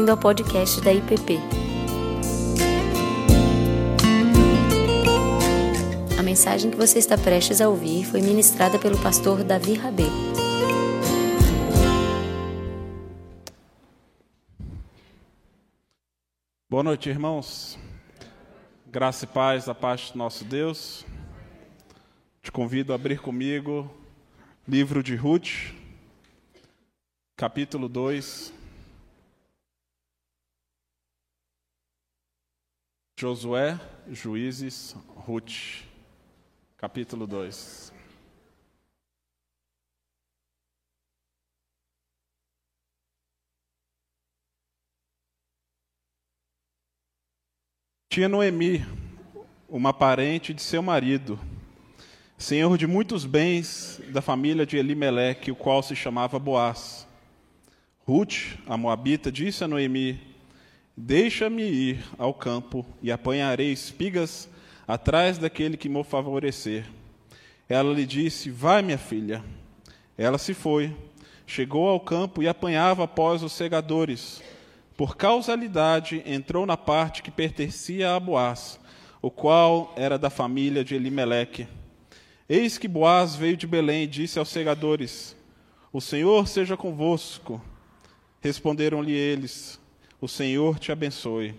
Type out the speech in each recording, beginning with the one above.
bem-vindo ao podcast da IPP. A mensagem que você está prestes a ouvir foi ministrada pelo pastor Davi Rabê. Boa noite, irmãos. Graça e paz da parte do nosso Deus. Te convido a abrir comigo livro de Ruth, capítulo 2. Josué, Juízes, Ruth, capítulo 2. Tinha Noemi, uma parente de seu marido, senhor de muitos bens da família de Elimeleque, o qual se chamava Boaz. Ruth, a moabita, disse a Noemi: Deixa-me ir ao campo e apanharei espigas atrás daquele que me favorecer. Ela lhe disse: Vai, minha filha. Ela se foi, chegou ao campo e apanhava após os segadores. Por causalidade, entrou na parte que pertencia a Boaz, o qual era da família de Elimeleque. Eis que Boaz veio de Belém e disse aos segadores: O Senhor seja convosco. Responderam-lhe eles: O Senhor te abençoe.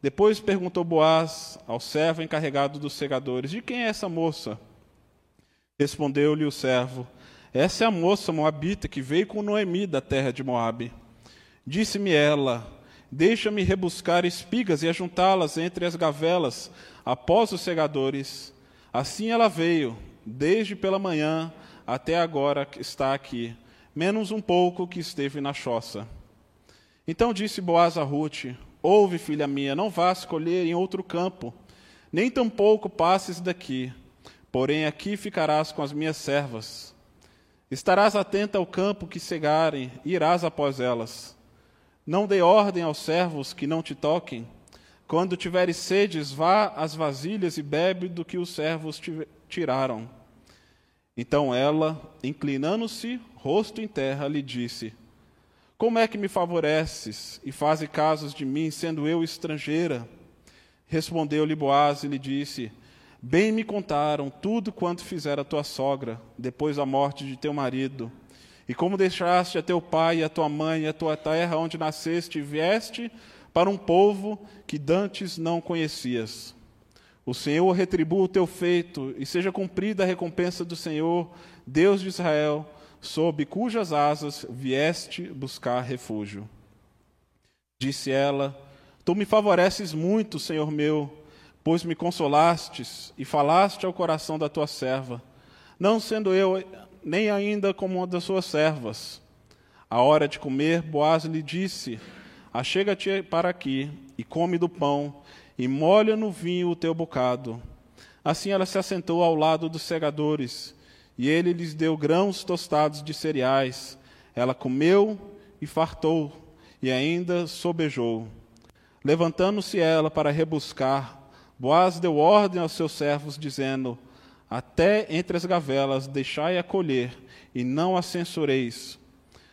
Depois perguntou Boaz ao servo encarregado dos segadores: De quem é essa moça? Respondeu-lhe o servo: Essa é a moça moabita que veio com Noemi da terra de Moabe. Disse-me ela: Deixa-me rebuscar espigas e ajuntá-las entre as gavelas após os segadores. Assim ela veio, desde pela manhã até agora está aqui, menos um pouco que esteve na choça. Então disse Boaz a Ruth: Ouve, filha minha, não vás colher em outro campo, nem tampouco passes daqui, porém aqui ficarás com as minhas servas. Estarás atenta ao campo que cegarem, e irás após elas. Não dê ordem aos servos que não te toquem. Quando tiveres sedes, vá às vasilhas e bebe do que os servos te tiraram. Então ela, inclinando-se, rosto em terra, lhe disse: Como é que me favoreces e fazes casos de mim, sendo eu estrangeira? Respondeu-lhe Boaz e lhe disse: Bem me contaram tudo quanto fizera tua sogra, depois da morte de teu marido e como deixaste a teu pai a tua mãe e a tua terra onde nasceste e vieste para um povo que dantes não conhecias. O Senhor retribua o teu feito e seja cumprida a recompensa do Senhor, Deus de Israel, sob cujas asas vieste buscar refúgio. Disse ela: Tu me favoreces muito, Senhor meu, pois me consolastes e falaste ao coração da tua serva. Não sendo eu nem ainda como uma das suas servas. A hora de comer, Boaz lhe disse: Achega-te para aqui e come do pão, e molha no vinho o teu bocado. Assim ela se assentou ao lado dos segadores, e ele lhes deu grãos tostados de cereais. Ela comeu e fartou, e ainda sobejou. Levantando-se ela para rebuscar, Boaz deu ordem aos seus servos, dizendo: até entre as gavelas deixai a colher, e não a censureis.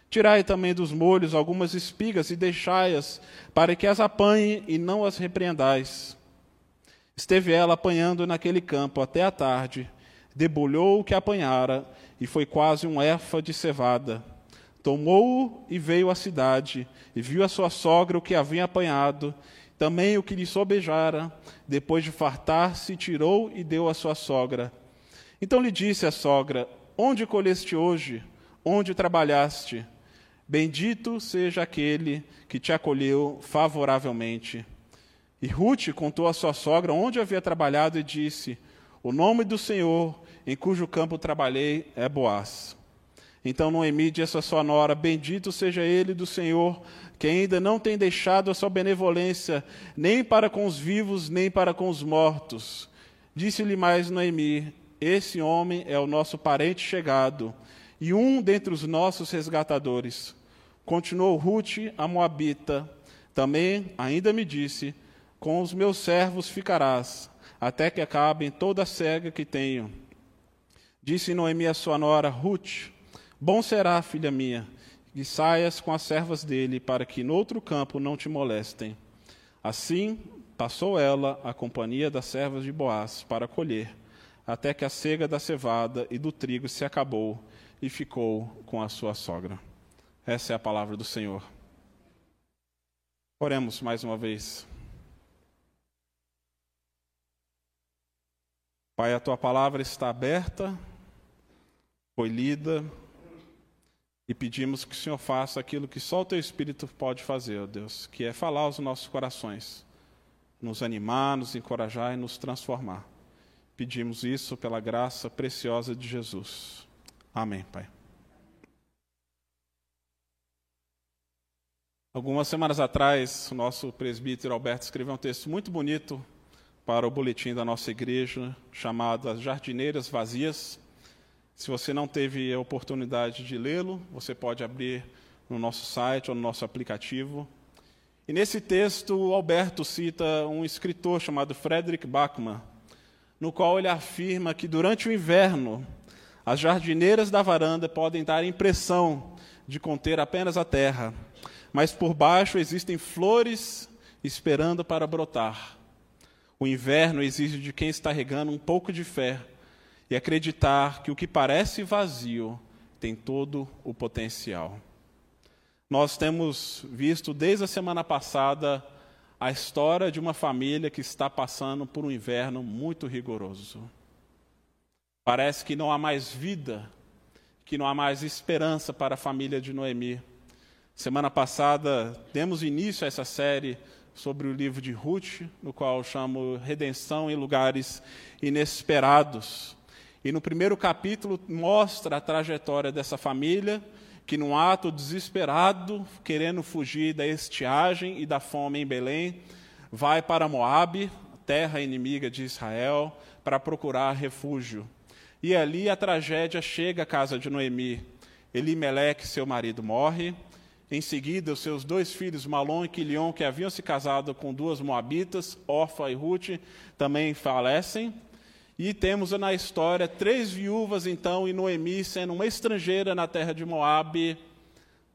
Tirai também dos molhos algumas espigas e deixai-as, para que as apanhe e não as repreendais. Esteve ela apanhando naquele campo até a tarde, debulhou o que apanhara, e foi quase um efa de cevada. Tomou-o e veio à cidade, e viu a sua sogra o que havia apanhado, também o que lhe sobejara. Depois de fartar-se, tirou e deu à sua sogra. Então lhe disse a sogra: Onde colheste hoje? Onde trabalhaste? Bendito seja aquele que te acolheu favoravelmente. E Ruth contou à sua sogra onde havia trabalhado e disse: O nome do Senhor em cujo campo trabalhei é Boaz. Então Noemi disse à sua nora: Bendito seja ele do Senhor, que ainda não tem deixado a sua benevolência, nem para com os vivos, nem para com os mortos. Disse-lhe mais Noemi: esse homem é o nosso parente chegado e um dentre os nossos resgatadores. Continuou Ruth, a Moabita. Também ainda me disse: Com os meus servos ficarás, até que acabem toda a cega que tenho. Disse Noemi a sua nora, Ruth: Bom será, filha minha, e saias com as servas dele, para que no outro campo não te molestem. Assim passou ela a companhia das servas de Boaz para colher, até que a cega da cevada e do trigo se acabou e ficou com a sua sogra. Essa é a palavra do Senhor. Oremos mais uma vez. Pai, a tua palavra está aberta, foi lida, e pedimos que o Senhor faça aquilo que só o teu Espírito pode fazer, ó Deus, que é falar aos nossos corações, nos animar, nos encorajar e nos transformar. Pedimos isso pela graça preciosa de Jesus. Amém, Pai. Algumas semanas atrás, o nosso presbítero Alberto escreveu um texto muito bonito para o boletim da nossa igreja, chamado As Jardineiras Vazias. Se você não teve a oportunidade de lê-lo, você pode abrir no nosso site ou no nosso aplicativo. E nesse texto, Alberto cita um escritor chamado Frederick Bachmann, no qual ele afirma que durante o inverno, as jardineiras da varanda podem dar a impressão de conter apenas a terra, mas por baixo existem flores esperando para brotar. O inverno exige de quem está regando um pouco de fé e acreditar que o que parece vazio tem todo o potencial. Nós temos visto desde a semana passada a história de uma família que está passando por um inverno muito rigoroso. Parece que não há mais vida, que não há mais esperança para a família de Noemi. Semana passada demos início a essa série sobre o livro de Ruth, no qual chamo Redenção em Lugares Inesperados. E no primeiro capítulo mostra a trajetória dessa família que, num ato desesperado, querendo fugir da estiagem e da fome em Belém, vai para Moabe, terra inimiga de Israel, para procurar refúgio. E ali a tragédia chega à casa de Noemi. Elimeleque, seu marido, morre. Em seguida, os seus dois filhos, Malom e Quilion, que haviam se casado com duas moabitas, Orfa e Ruth, também falecem. E temos na história três viúvas, então, e Noemi sendo uma estrangeira na terra de Moabe,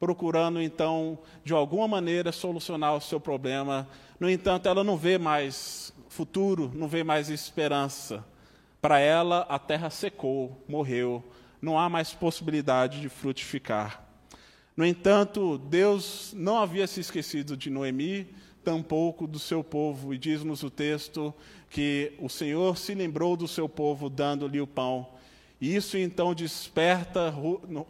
procurando, então, de alguma maneira solucionar o seu problema. No entanto, ela não vê mais futuro, não vê mais esperança. Para ela, a terra secou, morreu, não há mais possibilidade de frutificar. No entanto, Deus não havia se esquecido de Noemi, tampouco do seu povo, e diz-nos o texto que o Senhor se lembrou do seu povo dando-lhe o pão. E isso então desperta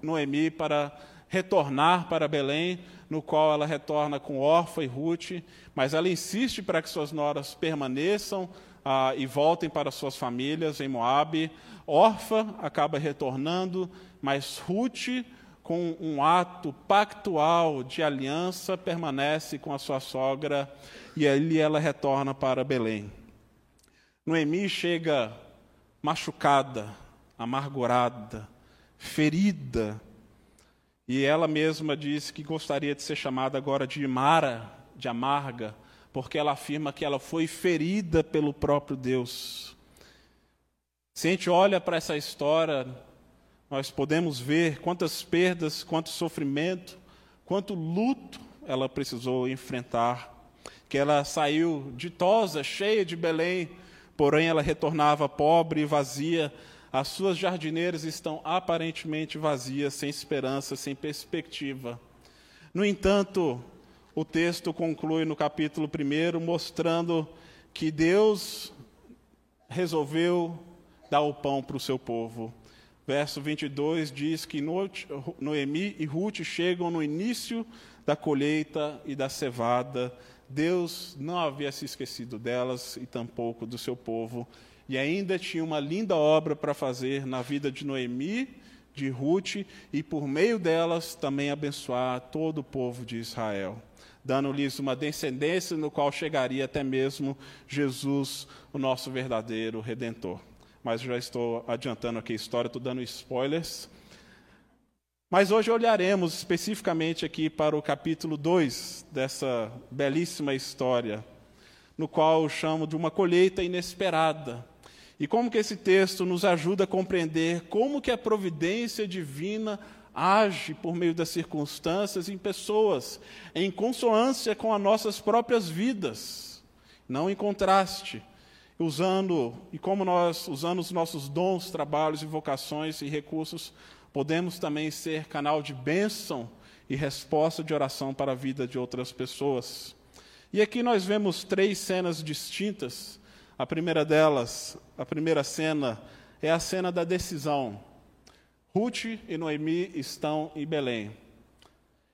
Noemi para retornar para Belém, no qual ela retorna com Orfa e Ruth, mas ela insiste para que suas noras permaneçam ah, e voltem para suas famílias em Moabe. Orfa acaba retornando, mas Ruth, com um ato pactual de aliança, permanece com a sua sogra e ali ela retorna para Belém. Noemi chega machucada, amargurada, ferida, e ela mesma diz que gostaria de ser chamada agora de Mara, de amarga, porque ela afirma que ela foi ferida pelo próprio Deus. Se a gente olha para essa história, nós podemos ver quantas perdas, quanto sofrimento, quanto luto ela precisou enfrentar. Que ela saiu ditosa, cheia de Belém, porém ela retornava pobre e vazia. As suas jardineiras estão aparentemente vazias, sem esperança, sem perspectiva. No entanto, o texto conclui no capítulo 1 mostrando que Deus resolveu dar o pão para o seu povo. Verso 22 diz que Noemi e Ruth chegam no início da colheita e da cevada, Deus não havia se esquecido delas e tampouco do seu povo, e ainda tinha uma linda obra para fazer na vida de Noemi, de Ruth, e por meio delas também abençoar todo o povo de Israel, dando-lhes uma descendência no qual chegaria até mesmo Jesus, o nosso verdadeiro redentor. Mas já estou adiantando aqui a história, estou dando spoilers. Mas hoje olharemos especificamente aqui para o capítulo 2 dessa belíssima história, no qual eu chamo de uma colheita inesperada. E como que esse texto nos ajuda a compreender como que a providência divina age por meio das circunstâncias em pessoas, em consonância com as nossas próprias vidas, não em contraste, usando e como nós usando os nossos dons, trabalhos e vocações e recursos, podemos também ser canal de bênção e resposta de oração para a vida de outras pessoas. E aqui nós vemos três cenas distintas. A primeira delas, a primeira cena é a cena da decisão. Ruth e Noemi estão em Belém.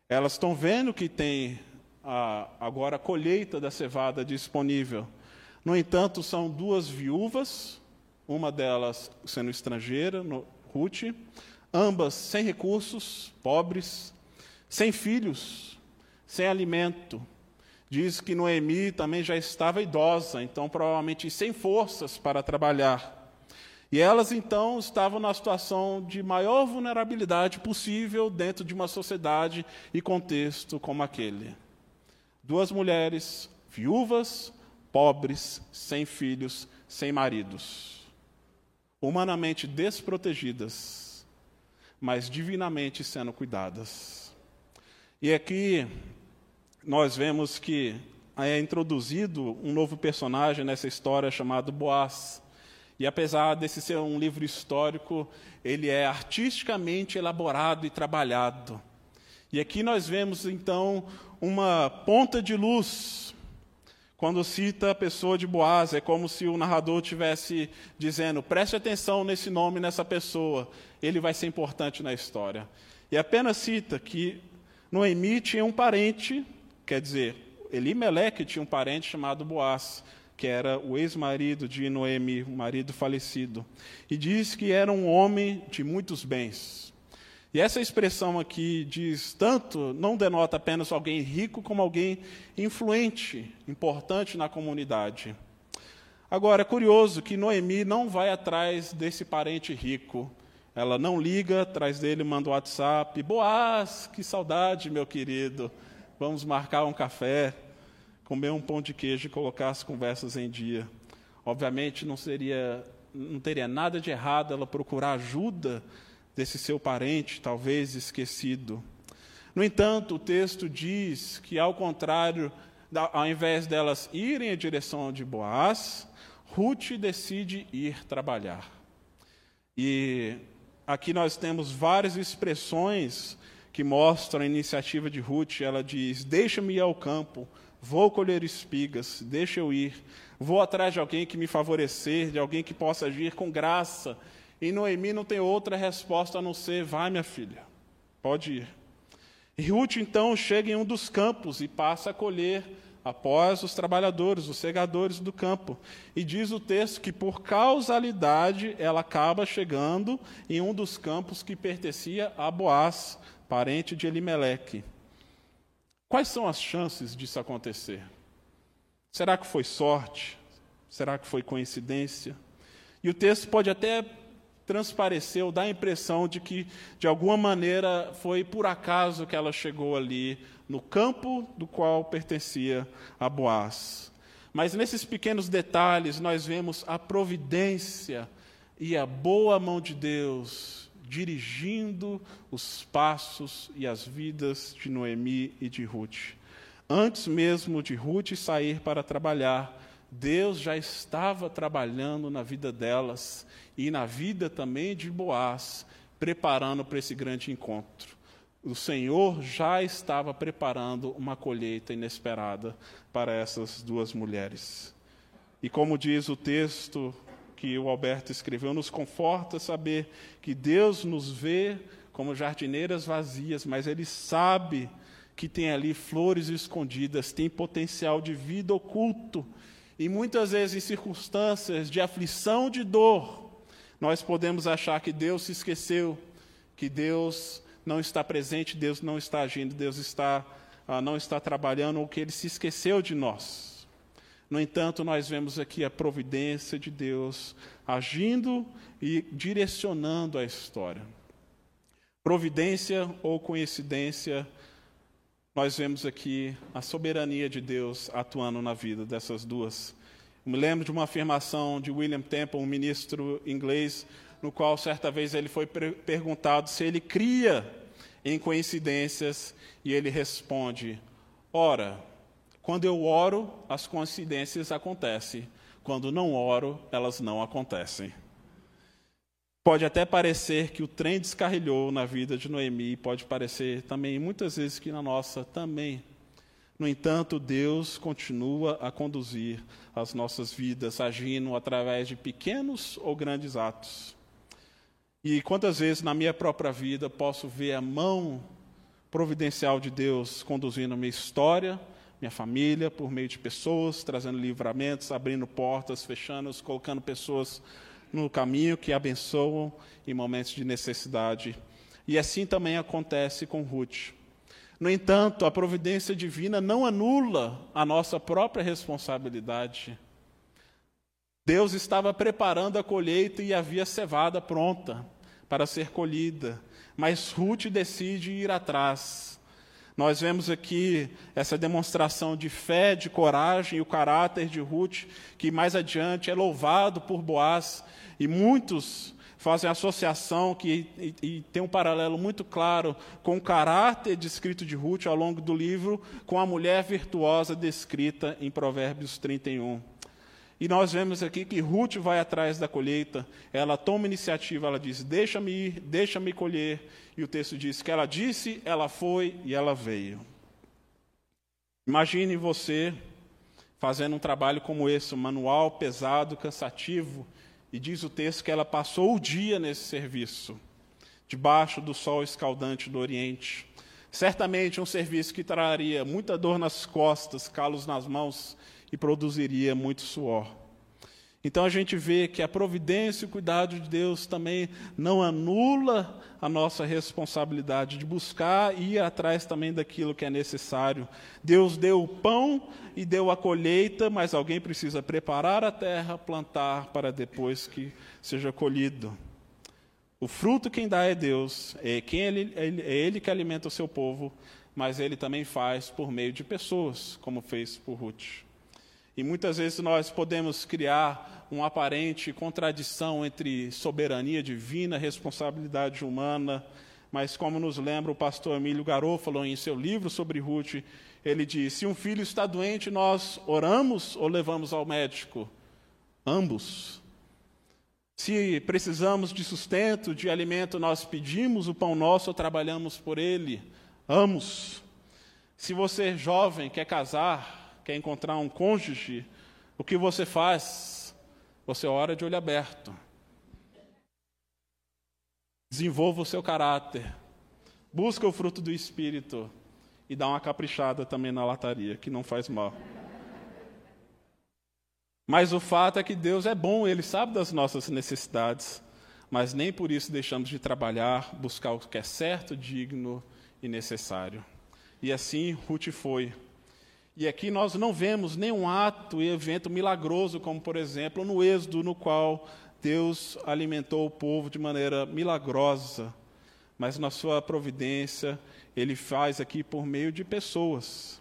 Elas estão vendo que tem a, agora a colheita da cevada disponível. No entanto, são duas viúvas, uma delas sendo estrangeira, no, Ruth, ambas sem recursos, pobres, sem filhos, sem alimento. Diz que Noemi também já estava idosa, então provavelmente sem forças para trabalhar. E elas então estavam na situação de maior vulnerabilidade possível dentro de uma sociedade e contexto como aquele. Duas mulheres viúvas, pobres, sem filhos, sem maridos, humanamente desprotegidas, mas divinamente sendo cuidadas. E aqui nós vemos que é introduzido um novo personagem nessa história chamado Boaz. E apesar desse ser um livro histórico, ele é artisticamente elaborado e trabalhado. E aqui nós vemos então uma ponta de luz. Quando cita a pessoa de Boaz, é como se o narrador tivesse dizendo: preste atenção nesse nome, nessa pessoa, ele vai ser importante na história. E apenas cita que Noemi tinha um parente, quer dizer, Elimeleque tinha um parente chamado Boaz que era o ex-marido de Noemi, o marido falecido, e diz que era um homem de muitos bens. E essa expressão aqui diz tanto, não denota apenas alguém rico, como alguém influente, importante na comunidade. Agora, é curioso que Noemi não vai atrás desse parente rico. Ela não liga atrás dele, manda um WhatsApp: Boaz, que saudade, meu querido, vamos marcar um café comer um pão de queijo e colocar as conversas em dia. Obviamente não seria, não teria nada de errado ela procurar ajuda desse seu parente, talvez esquecido. No entanto, o texto diz que, ao contrário, ao invés delas irem em direção de Boaz, Ruth decide ir trabalhar. E aqui nós temos várias expressões que mostram a iniciativa de Ruth. Ela diz: Deixa-me ir ao campo, Vou colher espigas, deixa eu ir. Vou atrás de alguém que me favorecer, de alguém que possa agir com graça. E Noemi não tem outra resposta a não ser: vai, minha filha, pode ir. E Ruth então chega em um dos campos e passa a colher após os trabalhadores, os segadores do campo. E diz o texto que, por causalidade, ela acaba chegando em um dos campos que pertencia a Boaz, parente de Elimeleque. Quais são as chances disso acontecer? Será que foi sorte? Será que foi coincidência? E o texto pode até transparecer ou dar a impressão de que, de alguma maneira, foi por acaso que ela chegou ali no campo do qual pertencia a Boaz. Mas nesses pequenos detalhes nós vemos a providência e a boa mão de Deus dirigindo os passos e as vidas de Noemi e de Ruth. Antes mesmo de Ruth sair para trabalhar, Deus já estava trabalhando na vida delas e na vida também de Boaz, preparando para esse grande encontro. O Senhor já estava preparando uma colheita inesperada para essas duas mulheres. E como diz o texto que o Alberto escreveu nos conforta saber que Deus nos vê como jardineiras vazias, mas Ele sabe que tem ali flores escondidas, tem potencial de vida oculto. E muitas vezes, em circunstâncias de aflição, de dor, nós podemos achar que Deus se esqueceu, que Deus não está presente, Deus não está agindo, Deus está, ah, não está trabalhando, ou que Ele se esqueceu de nós. No entanto, nós vemos aqui a providência de Deus agindo e direcionando a história. Providência ou coincidência, nós vemos aqui a soberania de Deus atuando na vida dessas duas. Me lembro de uma afirmação de William Temple, um ministro inglês, no qual certa vez ele foi perguntado se ele cria em coincidências e ele responde: Ora, quando eu oro, as coincidências acontecem, quando não oro, elas não acontecem. Pode até parecer que o trem descarrilhou na vida de Noemi, pode parecer também, muitas vezes, que na nossa também. No entanto, Deus continua a conduzir as nossas vidas, agindo através de pequenos ou grandes atos. E quantas vezes na minha própria vida posso ver a mão providencial de Deus conduzindo minha história, minha família, por meio de pessoas, trazendo livramentos, abrindo portas, fechando, colocando pessoas no caminho que abençoam em momentos de necessidade. E assim também acontece com Ruth. No entanto, a providência divina não anula a nossa própria responsabilidade. Deus estava preparando a colheita e havia cevada pronta para ser colhida, mas Ruth decide ir atrás. Nós vemos aqui essa demonstração de fé, de coragem e o caráter de Ruth, que mais adiante é louvado por Boaz, e muitos fazem associação que, e, e, tem um paralelo muito claro com o caráter descrito de Ruth ao longo do livro, com a mulher virtuosa descrita em Provérbios 31. E nós vemos aqui que Ruth vai atrás da colheita, ela toma iniciativa, ela diz: Deixa-me ir, deixa-me colher. E o texto diz que ela disse, ela foi e ela veio. Imagine você fazendo um trabalho como esse, um manual pesado, cansativo, e diz o texto que ela passou o dia nesse serviço, debaixo do sol escaldante do Oriente. Certamente um serviço que traria muita dor nas costas, calos nas mãos e produziria muito suor. Então a gente vê que a providência e o cuidado de Deus também não anula a nossa responsabilidade de buscar e ir atrás também daquilo que é necessário. Deus deu o pão e deu a colheita, mas alguém precisa preparar a terra, plantar para depois que seja colhido. O fruto quem dá é Deus, é, quem ele, é Ele que alimenta o seu povo, mas Ele também faz por meio de pessoas, como fez por Ruth. E muitas vezes nós podemos criar uma aparente contradição entre soberania divina, responsabilidade humana, mas como nos lembra o pastor Emílio Garofalo em seu livro sobre Ruth, ele diz: se um filho está doente, nós oramos ou levamos ao médico? Ambos. Se precisamos de sustento, de alimento, nós pedimos o pão nosso ou trabalhamos por ele? Ambos. Se você jovem quer casar, quer encontrar um cônjuge, o que você faz? Você ora de olho aberto. Desenvolva o seu caráter. Busca o fruto do Espírito. E dá uma caprichada também na lataria, que não faz mal. Mas o fato é que Deus é bom, Ele sabe das nossas necessidades. Mas nem por isso deixamos de trabalhar, buscar o que é certo, digno e necessário. E assim Ruth foi. E aqui nós não vemos nenhum ato e evento milagroso, como por exemplo no Êxodo, no qual Deus alimentou o povo de maneira milagrosa, mas na sua providência ele faz aqui por meio de pessoas.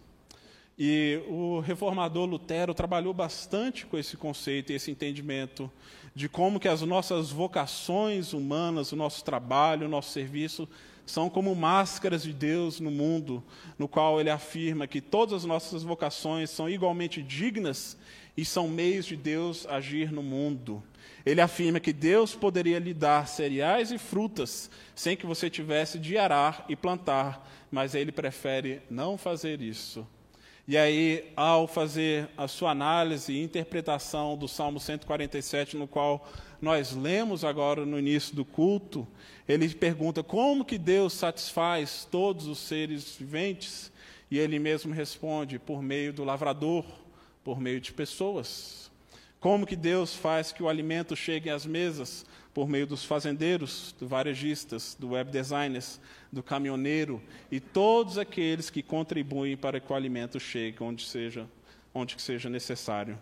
E o reformador Lutero trabalhou bastante com esse conceito e esse entendimento de como que as nossas vocações humanas, o nosso trabalho, o nosso serviço são como máscaras de Deus no mundo, no qual ele afirma que todas as nossas vocações são igualmente dignas e são meios de Deus agir no mundo. Ele afirma que Deus poderia lhe dar cereais e frutas sem que você tivesse de arar e plantar, mas ele prefere não fazer isso. E aí, ao fazer a sua análise e interpretação do Salmo 147, no qual nós lemos agora no início do culto, ele pergunta como que Deus satisfaz todos os seres viventes, e ele mesmo responde por meio do lavrador, por meio de pessoas. Como que Deus faz que o alimento chegue às mesas? Por meio dos fazendeiros, dos varejistas, do web designers, do caminhoneiro e todos aqueles que contribuem para que o alimento chegue onde seja, onde seja necessário.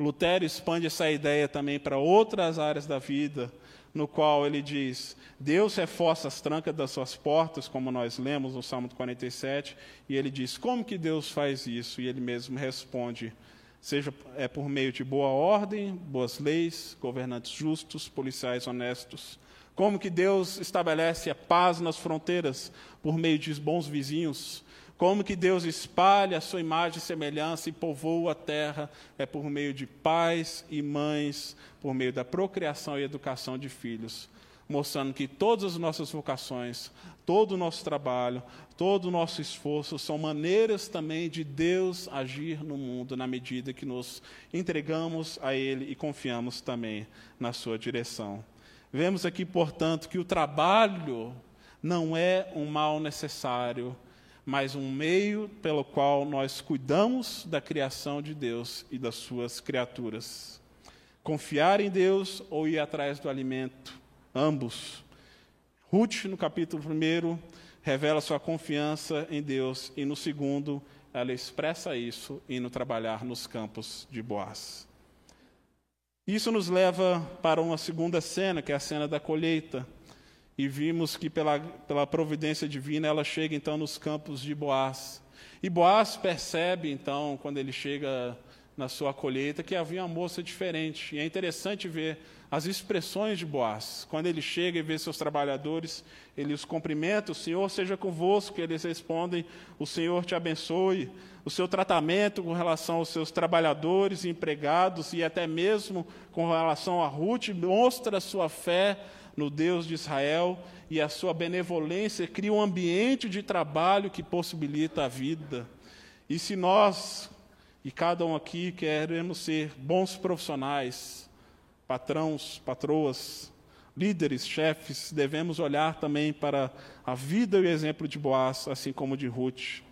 Lutero expande essa ideia também para outras áreas da vida, no qual ele diz: Deus reforça as trancas das suas portas, como nós lemos no Salmo 47, e ele diz: Como que Deus faz isso? E ele mesmo responde: Seja é por meio de boa ordem, boas leis, governantes justos, policiais honestos, como que Deus estabelece a paz nas fronteiras por meio de bons vizinhos, como que Deus espalha a sua imagem e semelhança e povoa a terra é por meio de pais e mães, por meio da procriação e educação de filhos, mostrando que todas as nossas vocações, todo o nosso trabalho, todo o nosso esforço são maneiras também de Deus agir no mundo na medida que nos entregamos a Ele e confiamos também na Sua direção. Vemos aqui, portanto, que o trabalho não é um mal necessário, mas um meio pelo qual nós cuidamos da criação de Deus e das suas criaturas. Confiar em Deus ou ir atrás do alimento, ambos. Ruth, no capítulo 1, revela sua confiança em Deus, e no segundo, ela expressa isso indo trabalhar nos campos de Boaz. Isso nos leva para uma segunda cena, que é a cena da colheita e vimos que pela, pela providência divina ela chega então nos campos de Boaz. E Boaz percebe então, quando ele chega na sua colheita, que havia uma moça diferente. E é interessante ver as expressões de Boaz. Quando ele chega e vê seus trabalhadores, ele os cumprimenta, o Senhor seja convosco, eles respondem, o Senhor te abençoe. O seu tratamento com relação aos seus trabalhadores, empregados e até mesmo com relação a Ruth mostra sua fé no Deus de Israel e a sua benevolência cria um ambiente de trabalho que possibilita a vida. E se nós, e cada um aqui, queremos ser bons profissionais, patrões, patroas, líderes, chefes, devemos olhar também para a vida e o exemplo de Boaz, assim como de Ruth.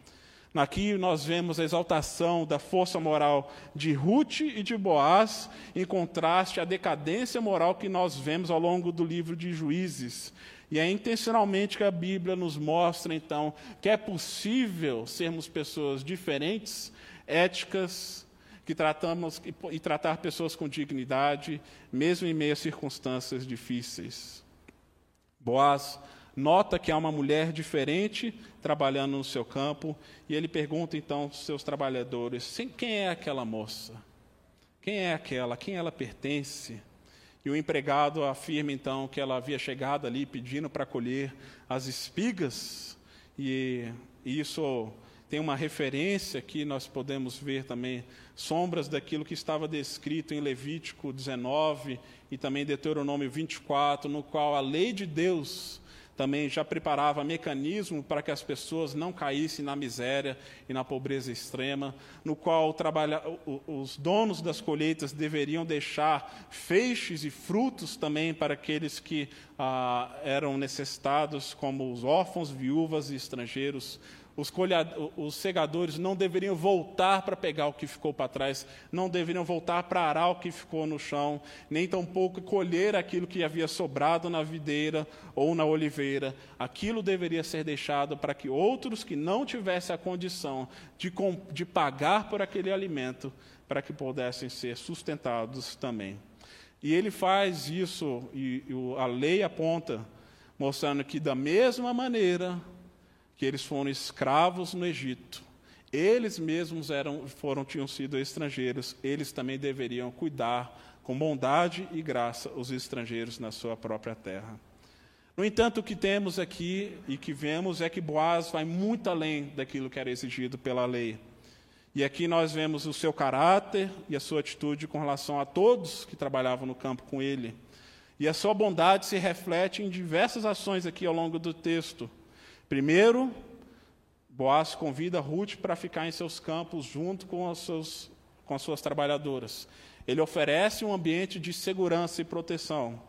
Aqui nós vemos a exaltação da força moral de Ruth e de Boaz, em contraste à decadência moral que nós vemos ao longo do livro de Juízes. E é intencionalmente que a Bíblia nos mostra, então, que é possível sermos pessoas diferentes, éticas, que tratamos e tratar pessoas com dignidade, mesmo em meio a circunstâncias difíceis. Boaz nota que há uma mulher diferente trabalhando no seu campo, e ele pergunta então aos seus trabalhadores: quem é aquela moça? Quem é aquela? Quem ela pertence? E o empregado afirma então que ela havia chegado ali pedindo para colher as espigas, e isso tem uma referência que nós podemos ver também, sombras daquilo que estava descrito em Levítico 19 e também Deuteronômio 24, no qual a lei de Deus também já preparava mecanismo para que as pessoas não caíssem na miséria e na pobreza extrema, no qual trabalha, os donos das colheitas deveriam deixar feixes e frutos também para aqueles que ah, eram necessitados, como os órfãos, viúvas e estrangeiros, os, os segadores não deveriam voltar para pegar o que ficou para trás, não deveriam voltar para arar o que ficou no chão, nem tampouco colher aquilo que havia sobrado na videira ou na oliveira. Aquilo deveria ser deixado para que outros que não tivessem a condição de, de pagar por aquele alimento, para que pudessem ser sustentados também. E ele faz isso, e a lei aponta, mostrando que da mesma maneira que eles foram escravos no Egito. Eles mesmos eram, foram, tinham sido estrangeiros, eles também deveriam cuidar com bondade e graça os estrangeiros na sua própria terra. No entanto, o que temos aqui e que vemos é que Boaz vai muito além daquilo que era exigido pela lei. E aqui nós vemos o seu caráter e a sua atitude com relação a todos que trabalhavam no campo com ele. E a sua bondade se reflete em diversas ações aqui ao longo do texto. Primeiro, Boaz convida Ruth para ficar em seus campos junto com, com as suas trabalhadoras. Ele oferece um ambiente de segurança e proteção.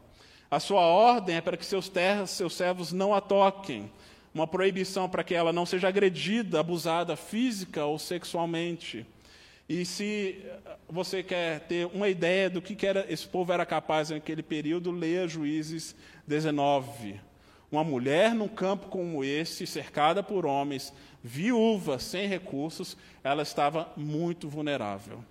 A sua ordem é para que seus terras, seus servos não a toquem. Uma proibição para que ela não seja agredida, abusada física ou sexualmente. E se você quer ter uma ideia do que era, esse povo era capaz naquele período, leia Juízes 19. Uma mulher num campo como esse, cercada por homens, viúva, sem recursos, ela estava muito vulnerável.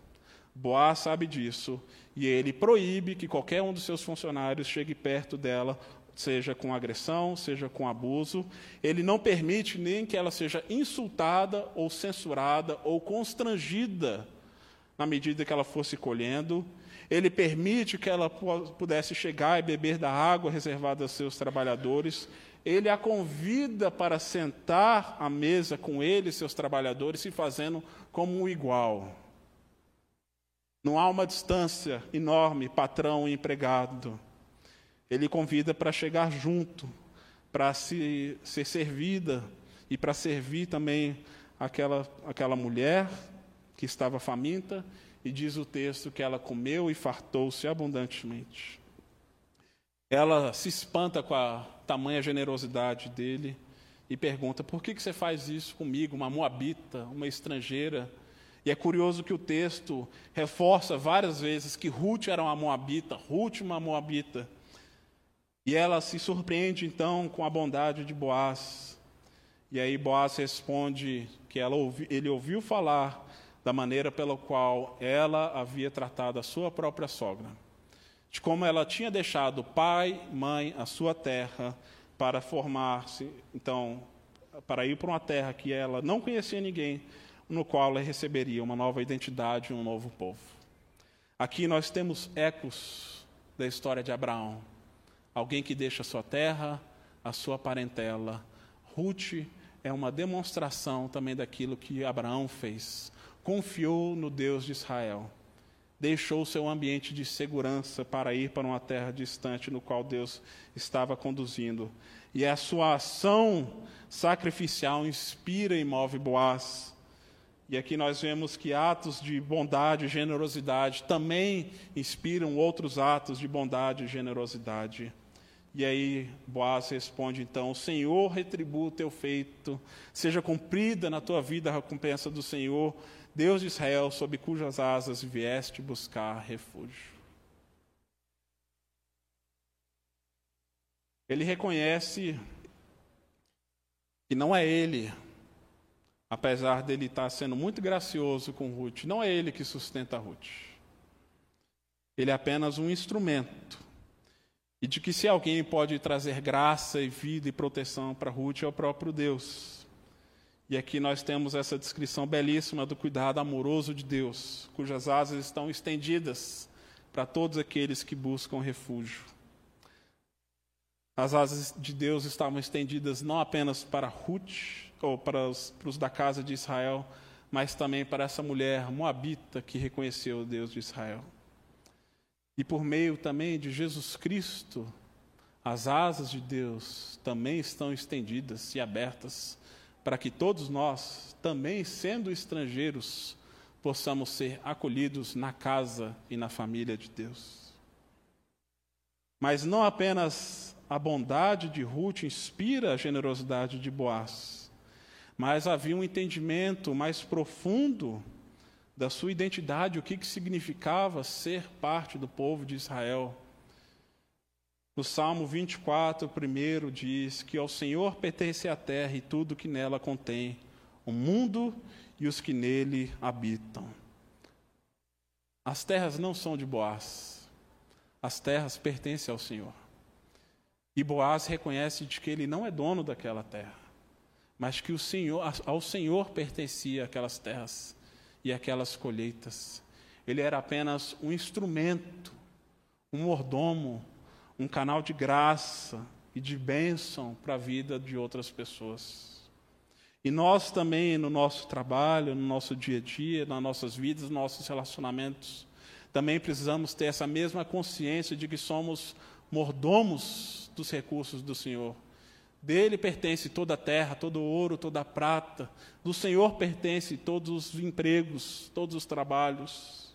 Boaz sabe disso e ele proíbe que qualquer um dos seus funcionários chegue perto dela, seja com agressão, seja com abuso. Ele não permite nem que ela seja insultada ou censurada ou constrangida na medida que ela fosse colhendo. Ele permite que ela pudesse chegar e beber da água reservada aos seus trabalhadores. Ele a convida para sentar à mesa com ele e seus trabalhadores, se fazendo como um igual. Não há uma distância enorme, patrão e empregado. Ele convida para chegar junto, para se, ser servida e para servir também aquela, aquela mulher que estava faminta, e diz o texto que ela comeu e fartou-se abundantemente. Ela se espanta com a tamanha generosidade dele e pergunta: por que, que você faz isso comigo, uma moabita, uma estrangeira? E é curioso que o texto reforça várias vezes que Ruth era uma moabita, Ruth uma moabita. E ela se surpreende então com a bondade de Boaz. E aí Boaz responde que ela ouvi, ele ouviu falar da maneira pela qual ela havia tratado a sua própria sogra, de como ela tinha deixado pai, mãe, a sua terra para formar-se, então, para ir para uma terra que ela não conhecia ninguém, no qual ela receberia uma nova identidade e um novo povo. Aqui nós temos ecos da história de Abraão. Alguém que deixa a sua terra, a sua parentela. Ruth é uma demonstração também daquilo que Abraão fez. Confiou no Deus de Israel. Deixou seu ambiente de segurança para ir para uma terra distante no qual Deus estava conduzindo. E a sua ação sacrificial inspira e move Boaz e aqui nós vemos que atos de bondade e generosidade também inspiram outros atos de bondade e generosidade. E aí Boaz responde então: Senhor, retribua o teu feito, seja cumprida na tua vida a recompensa do Senhor, Deus de Israel, sob cujas asas vieste buscar refúgio. Ele reconhece que não é ele apesar dele estar sendo muito gracioso com Ruth, não é ele que sustenta Ruth. Ele é apenas um instrumento. E de que se alguém pode trazer graça e vida e proteção para Ruth é o próprio Deus. E aqui nós temos essa descrição belíssima do cuidado amoroso de Deus, cujas asas estão estendidas para todos aqueles que buscam refúgio. As asas de Deus estavam estendidas não apenas para Ruth, ou para os, para os da casa de Israel, mas também para essa mulher moabita que reconheceu o Deus de Israel. E por meio também de Jesus Cristo, as asas de Deus também estão estendidas e abertas para que todos nós, também sendo estrangeiros, possamos ser acolhidos na casa e na família de Deus. Mas não apenas a bondade de Ruth inspira a generosidade de Boaz, mas havia um entendimento mais profundo da sua identidade, o que, que significava ser parte do povo de Israel. No Salmo 24, primeiro diz que ao Senhor pertence a terra e tudo que nela contém, o mundo e os que nele habitam. As terras não são de Boaz, as terras pertencem ao Senhor. E Boaz reconhece de que ele não é dono daquela terra, mas que o Senhor, ao Senhor pertencia aquelas terras e aquelas colheitas. Ele era apenas um instrumento, um mordomo, um canal de graça e de bênção para a vida de outras pessoas. E nós também, no nosso trabalho, no nosso dia a dia, nas nossas vidas, nos nossos relacionamentos, também precisamos ter essa mesma consciência de que somos mordomos dos recursos do Senhor. Dele pertence toda a terra, todo o ouro, toda a prata. Do Senhor pertence todos os empregos, todos os trabalhos.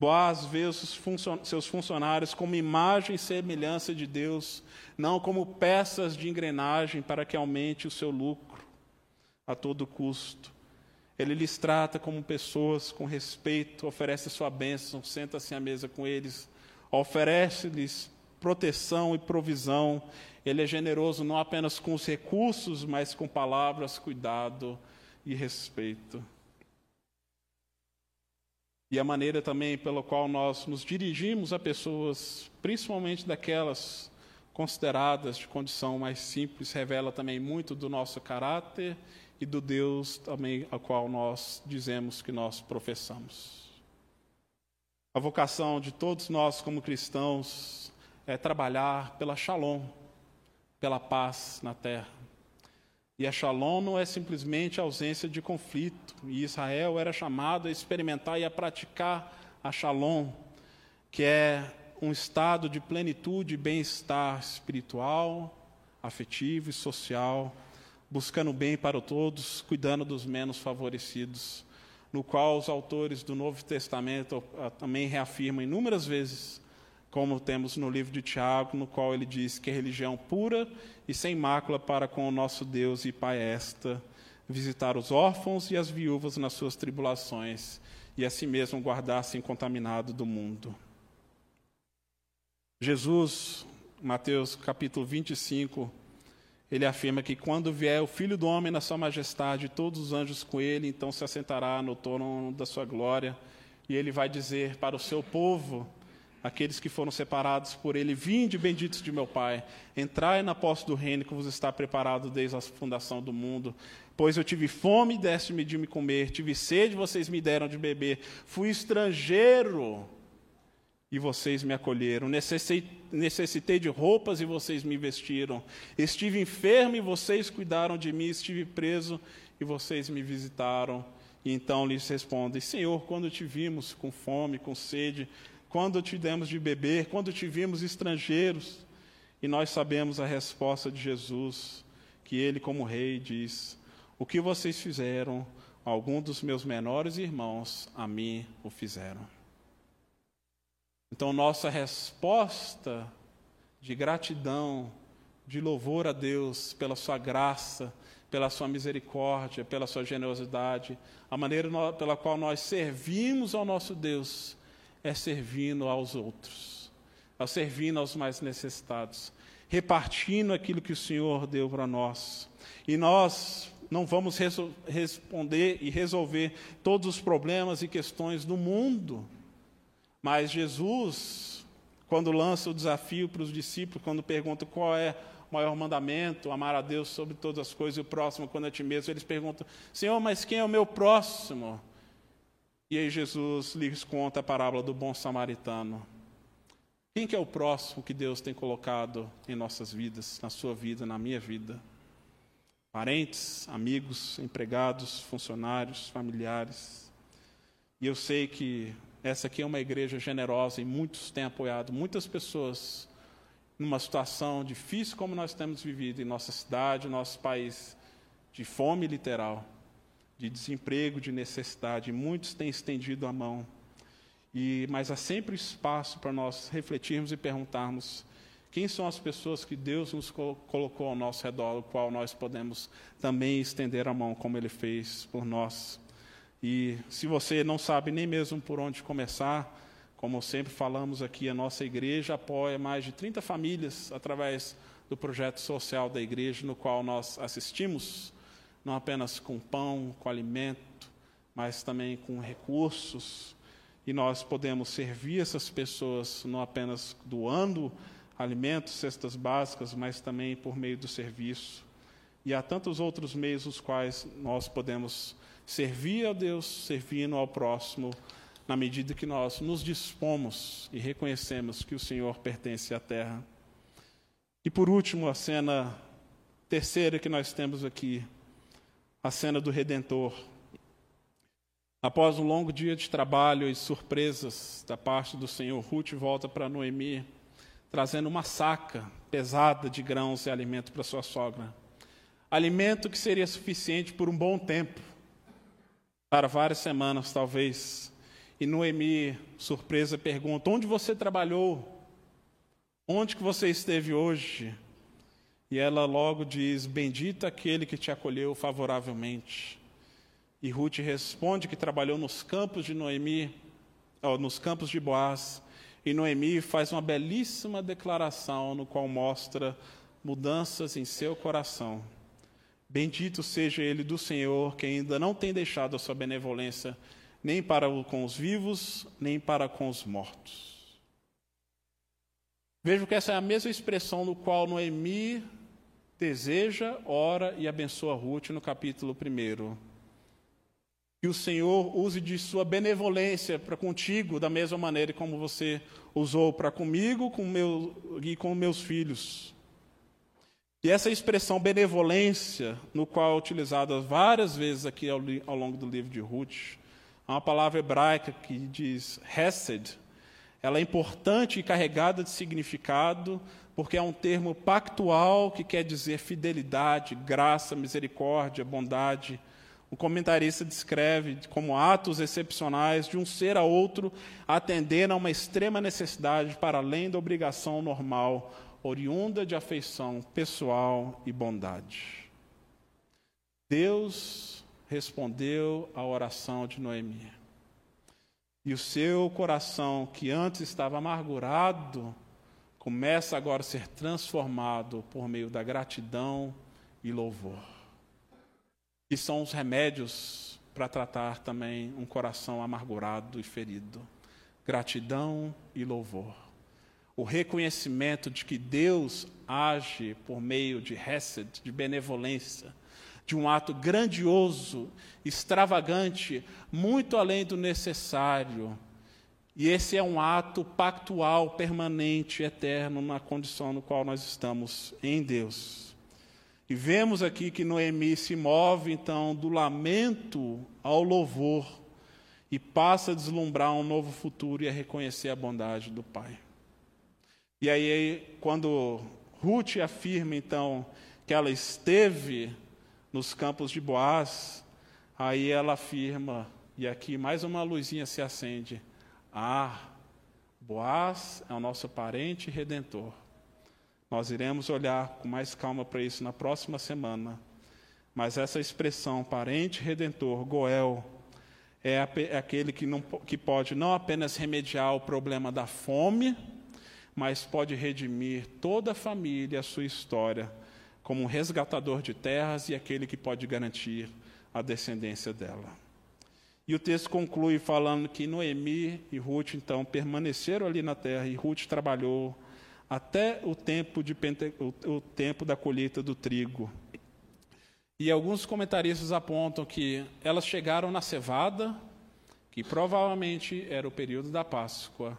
Boaz vê os seus funcionários como imagem e semelhança de Deus, não como peças de engrenagem para que aumente o seu lucro a todo custo. Ele lhes trata como pessoas com respeito, oferece sua bênção, senta-se à mesa com eles, oferece-lhes proteção e provisão. Ele é generoso não apenas com os recursos, mas com palavras, cuidado e respeito. E a maneira também pela qual nós nos dirigimos a pessoas, principalmente daquelas consideradas de condição mais simples, revela também muito do nosso caráter e do Deus também a qual nós dizemos que nós professamos. A vocação de todos nós como cristãos é trabalhar pela shalom, pela paz na terra. E a shalom não é simplesmente a ausência de conflito. E Israel era chamado a experimentar e a praticar a shalom, que é um estado de plenitude e bem-estar espiritual, afetivo e social, buscando o bem para todos, cuidando dos menos favorecidos, no qual os autores do Novo Testamento ah, também reafirmam inúmeras vezes como temos no livro de Tiago, no qual ele diz que a religião pura e sem mácula para com o nosso Deus e Pai esta, visitar os órfãos e as viúvas nas suas tribulações, e a si mesmo guardar-se incontaminado do mundo. Jesus, Mateus capítulo 25, ele afirma que quando vier o Filho do Homem na sua majestade, todos os anjos com ele, então se assentará no trono da sua glória, e ele vai dizer para o seu povo, aqueles que foram separados por ele, vinde benditos de meu Pai, entrai na posse do reino que vos está preparado desde a fundação do mundo. Pois eu tive fome e deste-me de me comer, tive sede, vocês me deram de beber, fui estrangeiro e vocês me acolheram, necessitei de roupas e vocês me vestiram, estive enfermo e vocês cuidaram de mim, estive preso e vocês me visitaram. E então lhes respondem: Senhor, quando te vimos com fome, com sede, quando te demos de beber, quando te vimos estrangeiros. E nós sabemos a resposta de Jesus, que ele, como rei, diz: O que vocês fizeram, algum dos meus menores irmãos, a mim o fizeram. Então, nossa resposta de gratidão, de louvor a Deus pela sua graça, pela sua misericórdia, pela sua generosidade, a maneira pela qual nós servimos ao nosso Deus, é servindo aos outros, é servindo aos mais necessitados, repartindo aquilo que o Senhor deu para nós. E nós não vamos responder e resolver todos os problemas e questões do mundo, mas Jesus, quando lança o desafio para os discípulos, quando pergunta qual é o maior mandamento, amar a Deus sobre todas as coisas e o próximo quando a ti mesmo, eles perguntam: Senhor, mas quem é o meu próximo? E aí Jesus lhes conta a parábola do bom samaritano. Quem que é o próximo que Deus tem colocado em nossas vidas, na sua vida, na minha vida? Parentes, amigos, empregados, funcionários, familiares. E eu sei que essa aqui é uma igreja generosa e muitos têm apoiado muitas pessoas numa situação difícil como nós temos vivido em nossa cidade, nosso país, de fome literal de desemprego, de necessidade. Muitos têm estendido a mão. E, mas há sempre espaço para nós refletirmos e perguntarmos quem são as pessoas que Deus nos colocou ao nosso redor, o qual nós podemos também estender a mão, como Ele fez por nós. E se você não sabe nem mesmo por onde começar, como sempre falamos aqui, a nossa igreja apoia mais de 30 famílias através do projeto social da igreja, no qual nós assistimos não apenas com pão, com alimento, mas também com recursos. E nós podemos servir essas pessoas não apenas doando alimentos, cestas básicas, mas também por meio do serviço. E há tantos outros meios os quais nós podemos servir a Deus, servindo ao próximo, na medida que nós nos dispomos e reconhecemos que o Senhor pertence à terra. E por último, a cena terceira que nós temos aqui a cena do Redentor. Após um longo dia de trabalho e surpresas da parte do Senhor, Ruth volta para Noemi, trazendo uma saca pesada de grãos e alimento para sua sogra. Alimento que seria suficiente por um bom tempo, para várias semanas talvez. E Noemi, surpresa, pergunta: Onde você trabalhou? Onde que você esteve hoje? E ela logo diz: Bendito aquele que te acolheu favoravelmente. E Ruth responde que trabalhou nos campos de Noemi, nos campos de Boaz. E Noemi faz uma belíssima declaração no qual mostra mudanças em seu coração. Bendito seja ele do Senhor, que ainda não tem deixado a sua benevolência, nem para com os vivos, nem para com os mortos. Vejo que essa é a mesma expressão no qual Noemi deseja, ora e abençoa Ruth no capítulo 1. Que o Senhor use de sua benevolência para contigo, da mesma maneira como você usou para comigo com meu, e com meus filhos. E essa expressão benevolência, no qual é utilizada várias vezes aqui ao, ao longo do livro de Ruth, é uma palavra hebraica que diz hesed. Ela é importante e carregada de significado, porque é um termo pactual que quer dizer fidelidade, graça, misericórdia, bondade. O comentarista descreve como atos excepcionais de um ser a outro atender a uma extrema necessidade para além da obrigação normal oriunda de afeição pessoal e bondade. Deus respondeu à oração de Noemi. E o seu coração, que antes estava amargurado, começa agora a ser transformado por meio da gratidão e louvor. Que são os remédios para tratar também um coração amargurado e ferido. Gratidão e louvor o reconhecimento de que Deus age por meio de Hesed, de benevolência, de um ato grandioso, extravagante, muito além do necessário. E esse é um ato pactual, permanente, eterno, na condição no qual nós estamos em Deus. E vemos aqui que Noemi se move, então, do lamento ao louvor e passa a deslumbrar um novo futuro e a reconhecer a bondade do Pai. E aí, quando Ruth afirma, então, que ela esteve nos campos de Boaz, aí ela afirma, e aqui mais uma luzinha se acende: Ah, Boaz é o nosso parente redentor. Nós iremos olhar com mais calma para isso na próxima semana. Mas essa expressão, parente redentor, Goel, é, é aquele que, não, que pode não apenas remediar o problema da fome, mas pode redimir toda a família, a sua história, como um resgatador de terras e aquele que pode garantir a descendência dela. E o texto conclui falando que Noemi e Ruth então permaneceram ali na terra e Ruth trabalhou até o tempo, de Pente... o tempo da colheita do trigo. E alguns comentaristas apontam que elas chegaram na cevada, que provavelmente era o período da Páscoa,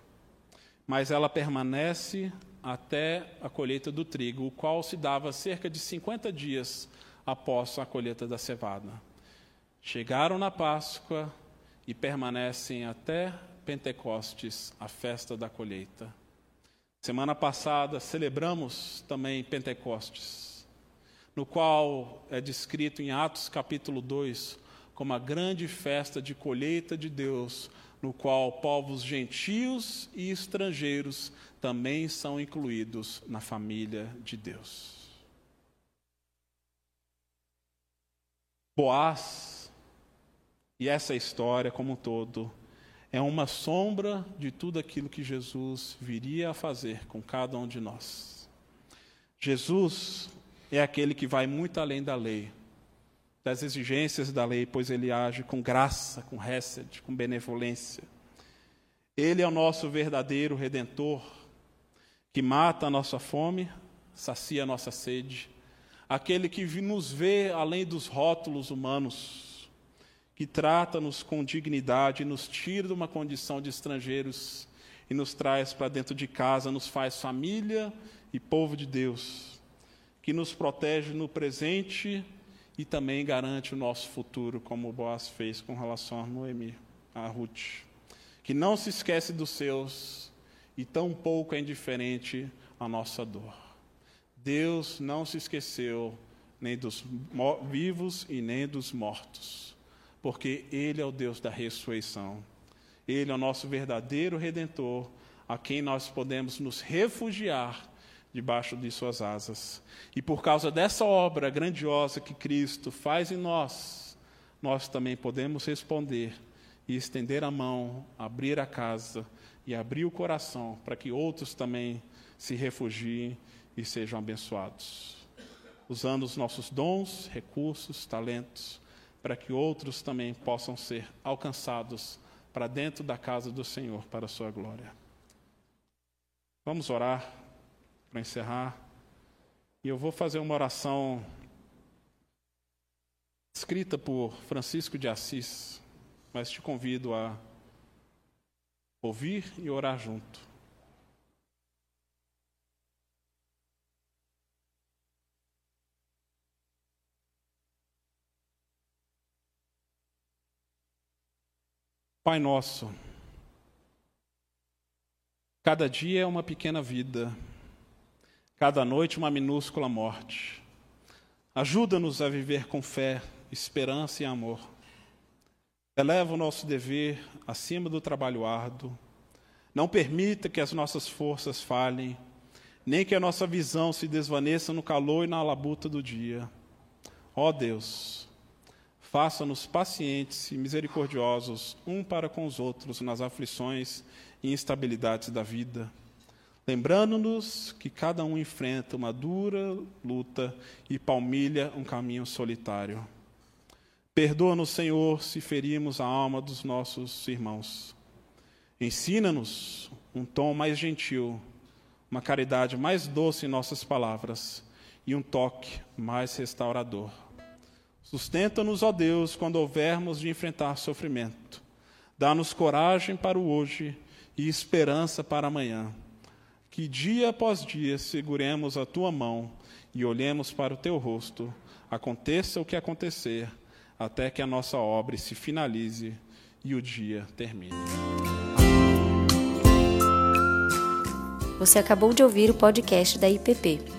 mas ela permanece até a colheita do trigo, o qual se dava cerca de 50 dias após a colheita da cevada. Chegaram na Páscoa e permanecem até Pentecostes, a festa da colheita. Semana passada celebramos também Pentecostes, no qual é descrito em Atos capítulo 2 como a grande festa de colheita de Deus no qual povos gentios e estrangeiros também são incluídos na família de Deus. Boaz, e essa história como um todo, é uma sombra de tudo aquilo que Jesus viria a fazer com cada um de nós. Jesus é aquele que vai muito além da lei das exigências da lei, pois ele age com graça, com hesed, com benevolência. Ele é o nosso verdadeiro redentor, que mata a nossa fome, sacia a nossa sede, aquele que nos vê além dos rótulos humanos, que trata-nos com dignidade, nos tira de uma condição de estrangeiros e nos traz para dentro de casa, nos faz família e povo de Deus, que nos protege no presente e também garante o nosso futuro, como Boaz fez com relação a Noemi, a Ruth. Que não se esquece dos seus e tão pouco é indiferente à nossa dor. Deus não se esqueceu nem dos vivos e nem dos mortos, porque Ele é o Deus da ressurreição. Ele é o nosso verdadeiro redentor, a quem nós podemos nos refugiar debaixo de suas asas. E por causa dessa obra grandiosa que Cristo faz em nós, nós também podemos responder e estender a mão, abrir a casa e abrir o coração para que outros também se refugiem e sejam abençoados. Usando os nossos dons, recursos, talentos, para que outros também possam ser alcançados para dentro da casa do Senhor, para a sua glória. Vamos orar para encerrar. E eu vou fazer uma oração escrita por Francisco de Assis, mas te convido a ouvir e orar junto. Pai nosso, cada dia é uma pequena vida, cada noite uma minúscula morte. Ajuda-nos a viver com fé, esperança e amor. Eleva o nosso dever acima do trabalho árduo. Não permita que as nossas forças falhem, nem que a nossa visão se desvaneça no calor e na labuta do dia. Ó Deus, Faça-nos pacientes e misericordiosos um para com os outros nas aflições e instabilidades da vida, lembrando-nos que cada um enfrenta uma dura luta e palmilha um caminho solitário. Perdoa-nos, Senhor, se ferimos a alma dos nossos irmãos. Ensina-nos um tom mais gentil, uma caridade mais doce em nossas palavras e um toque mais restaurador. Sustenta-nos, ó Deus, quando houvermos de enfrentar sofrimento. Dá-nos coragem para o hoje e esperança para amanhã. Que dia após dia seguremos a tua mão e olhemos para o teu rosto, aconteça o que acontecer, até que a nossa obra se finalize e o dia termine. Você acabou de ouvir o podcast da IPP.